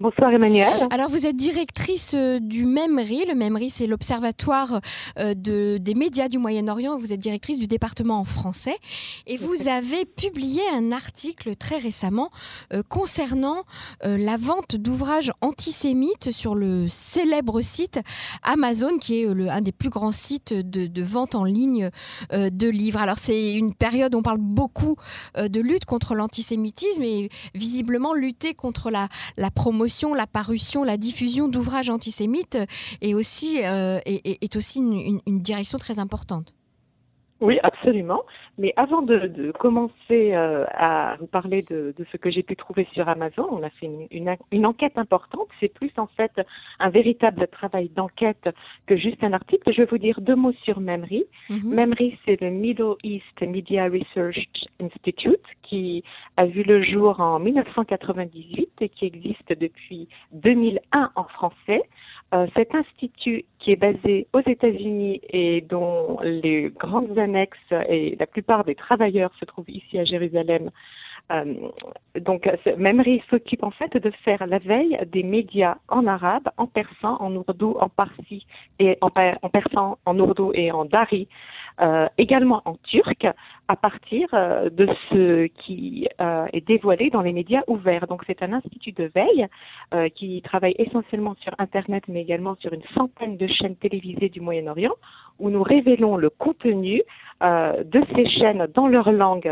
Bonsoir Emmanuel. Alors vous êtes directrice euh, du MEMRI. Le MEMRI, c'est l'Observatoire euh, de, des médias du Moyen-Orient. Vous êtes directrice du département en français. Et vous avez publié un article très récemment euh, concernant la vente d'ouvrages antisémites sur le célèbre site Amazon, qui est le, un des plus grands sites de, de vente en ligne de livres. Alors c'est une période où on parle beaucoup de lutte contre l'antisémitisme et visiblement lutter contre la, la promotion la parution, la diffusion d'ouvrages antisémites est aussi, euh, est, aussi une direction très importante. Oui, absolument. Mais avant de, commencer euh, à vous parler de, ce que j'ai pu trouver sur Amazon, on a fait une, enquête importante. C'est plus en fait un véritable travail d'enquête que juste un article. Je vais vous dire deux mots sur MEMRI. Mm MEMRI, c'est le Middle East Media Research Institute qui a vu le jour en 1998 et qui existe depuis 2001 en français. Euh, cet institut qui est basé aux États-Unis et dont les grandes annexes et la plupart des travailleurs se trouvent ici à Jérusalem, euh, donc Memri s'occupe en fait de faire la veille des médias en arabe, en persan, en ourdou, en parsi et en, en persan, en ourdou et en dari euh, également en turc, à partir euh, de ce qui euh, est dévoilé dans les médias ouverts. Donc c'est un institut de veille qui travaille essentiellement sur Internet, mais également sur une centaine de chaînes télévisées du Moyen-Orient, où nous révélons le contenu de ces chaînes dans leur langue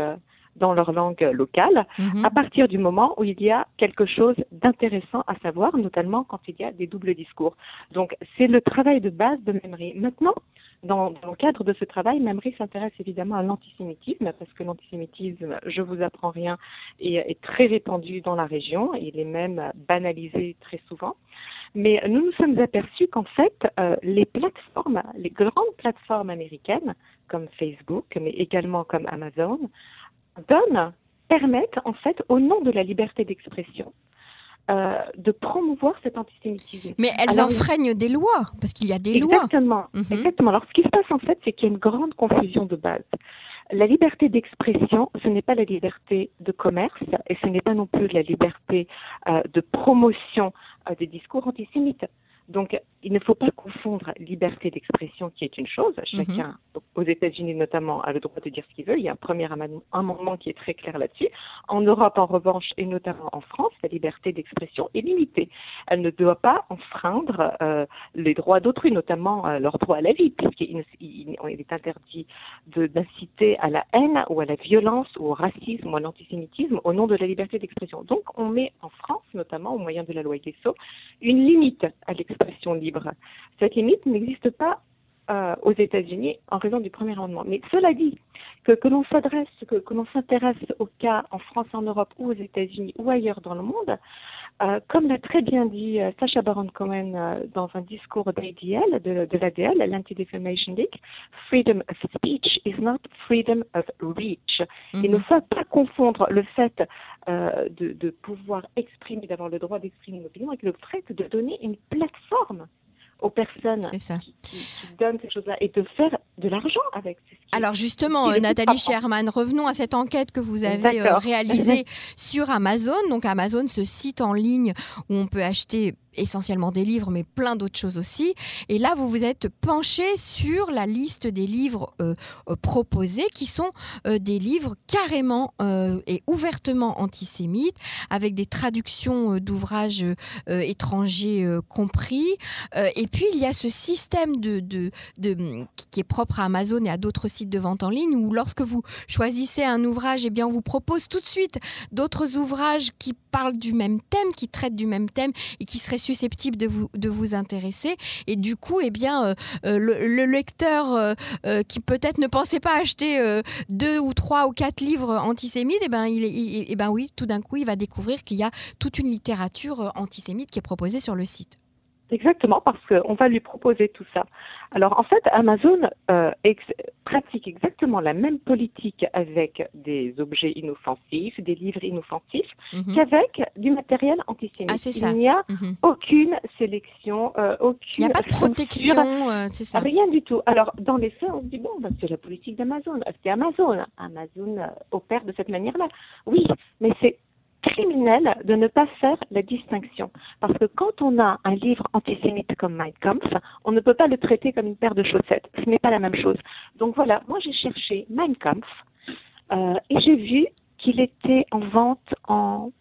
dans leur langue locale, mhm. à partir du moment où il y a quelque chose d'intéressant à savoir, notamment quand il y a des doubles discours. Donc, c'est le travail de base de Memri. Maintenant, dans, le cadre de ce travail, Memri s'intéresse évidemment à l'antisémitisme, parce que l'antisémitisme, je vous apprends rien, est, très répandu dans la région, il est même banalisé très souvent. Mais nous nous sommes aperçus qu'en fait, euh, les plateformes, les grandes plateformes américaines, comme Facebook, mais également comme Amazon, donnent, permettent en fait, au nom de la liberté d'expression, euh, de promouvoir cet antisémitisme. Mais elles enfreignent des lois, parce qu'il y a des lois. Exactement. Mhm. Exactement. Alors, ce qui se passe en fait, c'est qu'il y a une grande confusion de base. La liberté d'expression, ce n'est pas la liberté de commerce et ce n'est pas non plus la liberté euh, de promotion euh, des discours antisémites. Donc, il ne faut pas confondre liberté d'expression, qui est une chose. Chacun, mhm. aux États-Unis notamment, a le droit de dire ce qu'il veut. Il y a un premier amendement qui est très clair là-dessus. En Europe, en revanche, et notamment en France, la liberté d'expression est limitée. Elle ne doit pas enfreindre euh, les droits d'autrui, notamment euh, leur droit à la vie, puisqu'il il, est interdit d'inciter à la haine ou à la violence ou au racisme ou à l'antisémitisme au nom de la liberté d'expression. Donc, on met en France, notamment au moyen de la loi Guesso, une limite à l'expression expression libre. Cette limite n'existe pas euh, aux États-Unis en raison du premier amendement. Mais cela dit, que, que l'on s'adresse, que, que l'on s'intéresse au cas en France, en Europe ou aux États-Unis ou ailleurs dans le monde, euh, comme l'a très bien dit euh, Sacha Baron Cohen dans un discours d'ADL, de, de l'ADL, l'Anti-Defamation League, freedom of speech is not freedom of reach. Il ne mhm. faut pas confondre le fait de, de pouvoir exprimer, d'avoir le droit d'exprimer une opinion avec le fait de donner une plateforme aux personnes Qui, donnent ces choses-là et de faire de l'argent avec. Alors justement, Nathalie Sherman, revenons à cette enquête que vous avez euh, réalisée sur Amazon. Donc Amazon, ce site en ligne où on peut acheter essentiellement des livres, mais plein d'autres choses aussi. Et là, vous vous êtes penché sur la liste des livres euh, euh, proposés, qui sont euh, des livres carrément et ouvertement antisémites, avec des traductions d'ouvrages étrangers compris. et puis, il y a ce système de, de, de, qui est propre à Amazon et à d'autres sites de vente en ligne, où lorsque vous choisissez un ouvrage, eh bien, on vous propose tout de suite d'autres ouvrages qui parlent du même thème, qui traitent du même thème et qui seraient susceptible de vous, de vous intéresser. Et du coup, eh bien, euh, euh, le, lecteur euh, qui peut-être ne pensait pas acheter deux ou trois ou quatre livres antisémites, eh ben, il, eh ben tout d'un coup, il va découvrir qu'il y a toute une littérature antisémite qui est proposée sur le site. Exactement, parce qu'on va lui proposer tout ça. Alors en fait, Amazon euh, pratique exactement la même politique avec des objets inoffensifs, des livres inoffensifs, mhm. qu'avec du matériel antisémite. Ah, Il n'y a mhm. aucune sélection, euh, aucune. Il n'y a pas de protection, euh, c'est ça. Rien du tout. Alors dans les faits, on se dit bon, bah, c'est la politique d'Amazon. C'est Amazon. Amazon opère de cette manière-là? Oui, mais c'est criminel de ne pas faire la distinction. Parce que quand on a un livre antisémite comme Mein Kampf, on ne peut pas le traiter comme une paire de chaussettes. Ce n'est pas la même chose. Donc voilà, moi j'ai cherché Mein Kampf euh, et j'ai vu qu'il était en vente en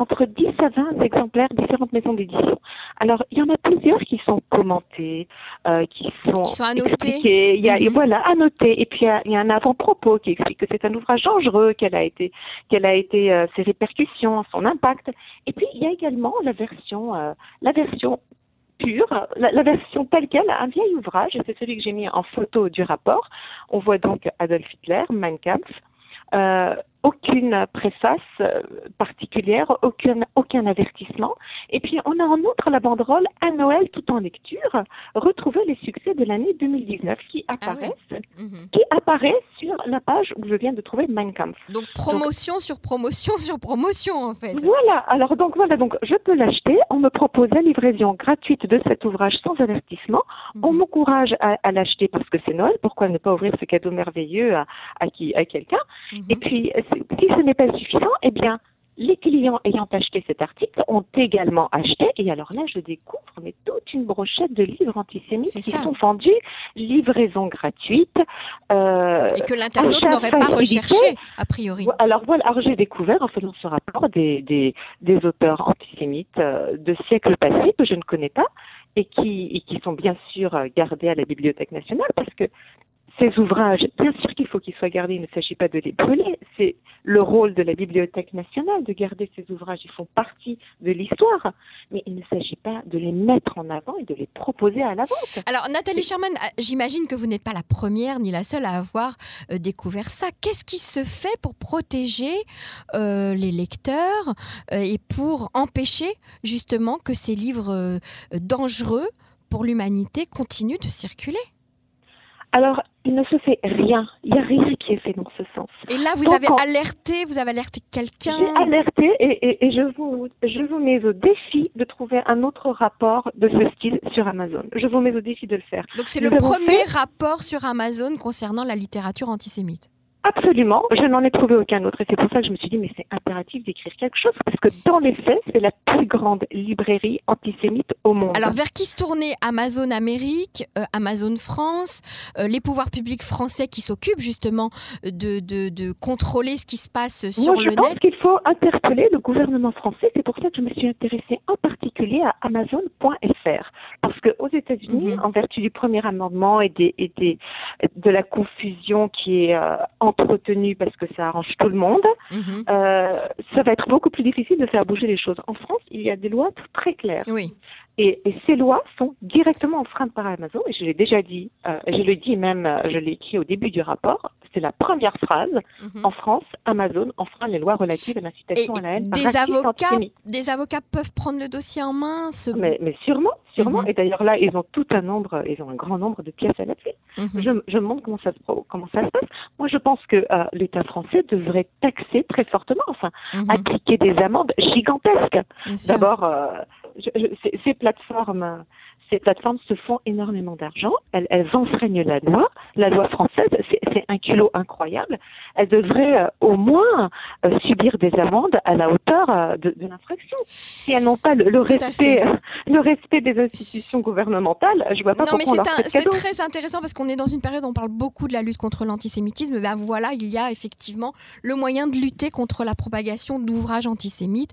entre 10 à 20 exemplaires différentes maisons d'édition. Alors, il y en a plusieurs qui sont commentés, euh, qui sont, qui sont annotés. Il y a, mhm. voilà, annotés. Et puis, il y a, un avant-propos qui explique que c'est un ouvrage dangereux, quelle a été, quelle a été euh, ses répercussions, son impact. Et puis, il y a également la version, euh, la version pure, la, version telle qu'elle, un vieil ouvrage, c'est celui que j'ai mis en photo du rapport. On voit donc Adolf Hitler, Mein Kampf, euh, aucune préface euh, particulière, aucun, aucun avertissement. Et puis, on a en outre la banderole à Noël tout en lecture, retrouver les succès de l'année 2019 qui ah apparaissent, mhm. qui apparaît sur la page où je viens de trouver Mein Kampf. Donc, promotion sur promotion sur promotion, en fait. Voilà. Alors, donc, voilà. Donc, je peux l'acheter. On me propose la livraison gratuite de cet ouvrage sans avertissement. On mhm. m'encourage à, l'acheter parce que c'est Noël. Pourquoi ne pas ouvrir ce cadeau merveilleux à, à qui, à quelqu'un? Mhm. Et puis, si ce n'est pas suffisant, eh bien, les clients ayant acheté cet article ont également acheté, et alors là, je découvre mais toute une brochette de livres antisémites qui sont vendus, livraison gratuite. Euh, et que l'internaute n'aurait pas recherché, a priori. Alors voilà, alors j'ai découvert en faisant ce rapport des, des, des auteurs antisémites euh, de siècles passés que je ne connais pas et qui, et qui sont bien sûr gardés à la Bibliothèque nationale parce que ces ouvrages, bien sûr qu'il faut qu'ils soient gardés, il ne s'agit pas de les brûler, c'est le rôle de la Bibliothèque nationale de garder ces ouvrages, ils font partie de l'histoire, mais il ne s'agit pas de les mettre en avant et de les proposer à la vente. Alors Nathalie Sherman, euh, j'imagine que vous n'êtes pas la première ni la seule à avoir euh, découvert ça. Qu'est-ce qui se fait pour protéger euh, les lecteurs et pour empêcher justement que ces livres dangereux pour l'humanité continuent de circuler? Alors, il ne se fait rien. Il n'y a rien qui est fait dans ce sens. Et là, vous avez alerté, vous avez alerté quelqu'un J'ai alerté et, et, je, vous, je vous mets au défi de trouver un autre rapport de ce style sur Amazon. Je vous mets au défi de le faire. Donc c'est le premier rapport sur Amazon concernant la littérature antisémite Absolument, je n'en ai trouvé aucun autre. Et c'est pour ça que je me suis dit mais c'est impératif d'écrire quelque chose parce que dans les faits c'est la plus grande librairie antisémite au monde. Alors vers qui se tournait Amazon Amérique, euh, Amazon France, euh, les pouvoirs publics français qui s'occupent justement de, de, de, contrôler ce qui se passe sur Moi, je pense qu'il faut interpeller le gouvernement français, c'est pour ça que je me suis intéressée en particulier à Amazon.fr parce qu'aux États-Unis, mhm. en vertu du premier amendement et, des, et des, de la confusion qui est euh, entretenu parce que ça arrange tout le monde, mhm. euh, ça va être beaucoup plus difficile de faire bouger les choses. En France, il y a des lois très claires. Oui. Et, ces lois sont directement enfreintes par Amazon, et je l'ai déjà dit, euh, je le dis même, euh, je l'ai écrit au début du rapport, c'est la première phrase, mhm. en France, Amazon enfreint les lois relatives à l'incitation à la haine. Des avocats, des avocats peuvent prendre le dossier en main mais, mais, sûrement, sûrement. Mhm. Et d'ailleurs là, ils ont tout un nombre, ils ont un grand nombre de pièces à la clé. je, je, me demande comment ça, se, comment ça se passe. Moi, je pense que euh, l'État français devrait taxer très fortement, enfin, appliquer des amendes gigantesques. D'abord, ces plateformes ces plateformes se font énormément d'argent, elles, elles, enfreignent la loi. La loi française, c'est un culot incroyable. Elles devraient euh, au moins euh, subir des amendes à la hauteur euh, de, de l'infraction. Si elles n'ont pas le, respect, le respect des institutions gouvernementales, je vois pas non, pourquoi mais c'est très intéressant parce qu'on est dans une période où on parle beaucoup de la lutte contre l'antisémitisme. Ben voilà, il y a effectivement le moyen de lutter contre la propagation d'ouvrages antisémites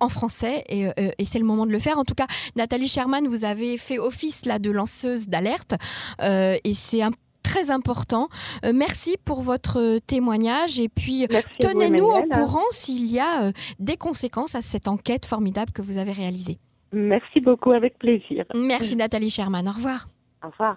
en français et, et c'est le moment de le faire. En tout cas, Nathalie Sherman, vous avez fait office là de lanceuse d'alerte euh, et c'est très important. Euh, merci pour votre témoignage et puis tenez-nous au courant s'il y a euh, des conséquences à cette enquête formidable que vous avez réalisée. Merci beaucoup, avec plaisir. Merci Nathalie Sherman, au revoir. Au revoir.